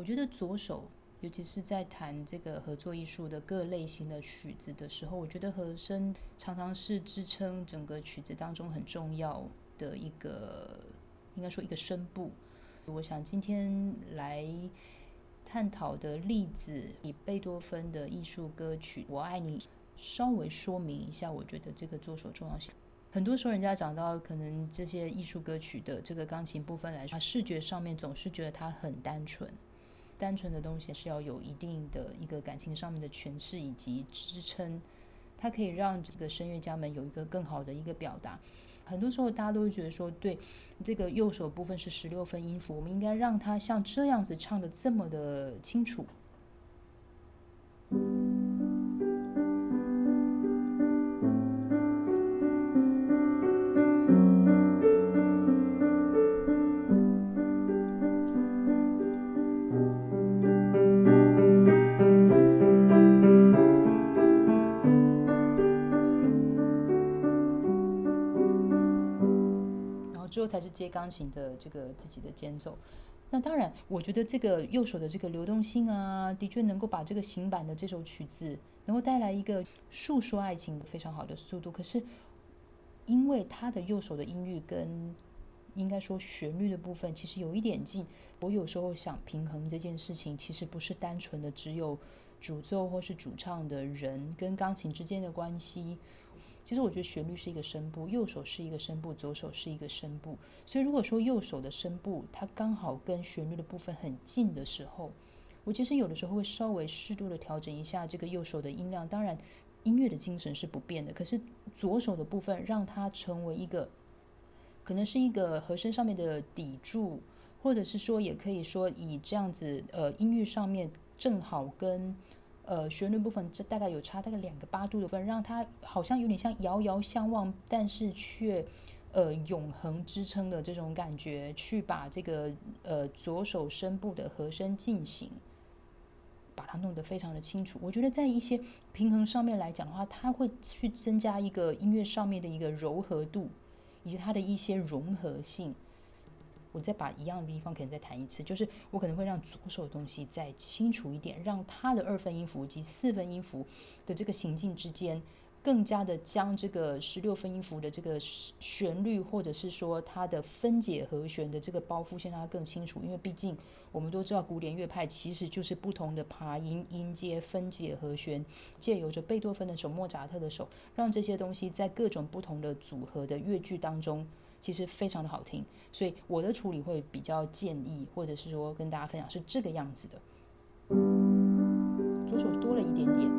我觉得左手，尤其是在弹这个合作艺术的各类型的曲子的时候，我觉得和声常常是支撑整个曲子当中很重要的一个，应该说一个声部。我想今天来探讨的例子，以贝多芬的艺术歌曲《我爱你》稍微说明一下，我觉得这个左手重要性。很多时候，人家讲到可能这些艺术歌曲的这个钢琴部分来说，视觉上面总是觉得它很单纯。单纯的东西是要有一定的一个感情上面的诠释以及支撑，它可以让这个声乐家们有一个更好的一个表达。很多时候，大家都会觉得说，对这个右手部分是十六分音符，我们应该让它像这样子唱的这么的清楚。之后才是接钢琴的这个自己的间奏。那当然，我觉得这个右手的这个流动性啊，的确能够把这个行板的这首曲子能够带来一个诉说爱情非常好的速度。可是，因为他的右手的音域跟应该说旋律的部分其实有一点近，我有时候想平衡这件事情，其实不是单纯的只有主奏或是主唱的人跟钢琴之间的关系。其实我觉得旋律是一个声部，右手是一个声部，左手是一个声部。所以如果说右手的声部它刚好跟旋律的部分很近的时候，我其实有的时候会稍微适度的调整一下这个右手的音量。当然，音乐的精神是不变的，可是左手的部分让它成为一个，可能是一个和声上面的抵柱，或者是说也可以说以这样子呃音乐上面正好跟。呃，旋律部分这大概有差大概两个八度的分，让它好像有点像遥遥相望，但是却呃永恒支撑的这种感觉，去把这个呃左手声部的和声进行，把它弄得非常的清楚。我觉得在一些平衡上面来讲的话，它会去增加一个音乐上面的一个柔和度，以及它的一些融合性。我再把一样的地方可能再弹一次，就是我可能会让左手的东西再清楚一点，让它的二分音符及四分音符的这个行进之间，更加的将这个十六分音符的这个旋律，或者是说它的分解和弦的这个包袱，先让它更清楚。因为毕竟我们都知道，古典乐派其实就是不同的爬音、音阶、分解和弦，借由着贝多芬的手、莫扎特的手，让这些东西在各种不同的组合的乐句当中。其实非常的好听，所以我的处理会比较建议，或者是说跟大家分享是这个样子的，左手多了一点点。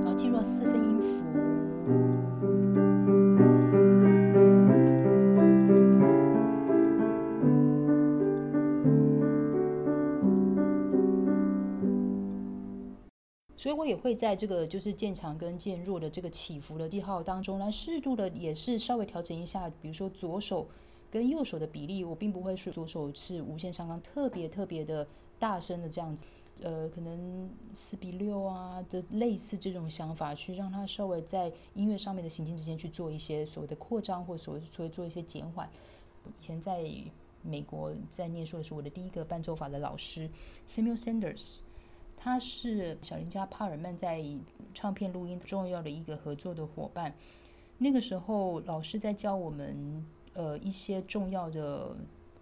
然后进入四分音所以我也会在这个就是渐强跟渐弱的这个起伏的记号当中来适度的也是稍微调整一下，比如说左手跟右手的比例，我并不会说左手是无限上纲特别特别的大声的这样子，呃，可能四比六啊的类似这种想法，去让它稍微在音乐上面的行进之间去做一些所谓的扩张，或所谓所谓做一些减缓。以前在美国在念书的时候，我的第一个伴奏法的老师 Samuel Sanders。他是小林家帕尔曼在唱片录音重要的一个合作的伙伴。那个时候，老师在教我们呃一些重要的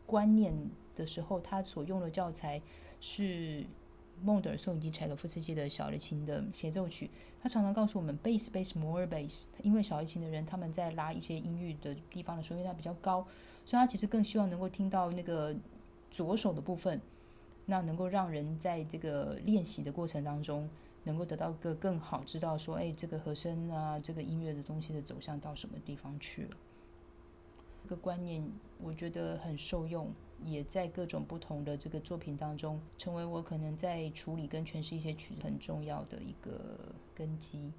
观念的时候，他所用的教材是孟德尔颂以及柴可夫斯基的小提琴的协奏曲。他常常告诉我们，bass bass more bass，因为小提琴的人他们在拉一些音域的地方的时候，因为它比较高，所以他其实更希望能够听到那个左手的部分。那能够让人在这个练习的过程当中，能够得到个更好知道说，哎，这个和声啊，这个音乐的东西的走向到什么地方去了。这个观念我觉得很受用，也在各种不同的这个作品当中，成为我可能在处理跟诠释一些曲子很重要的一个根基。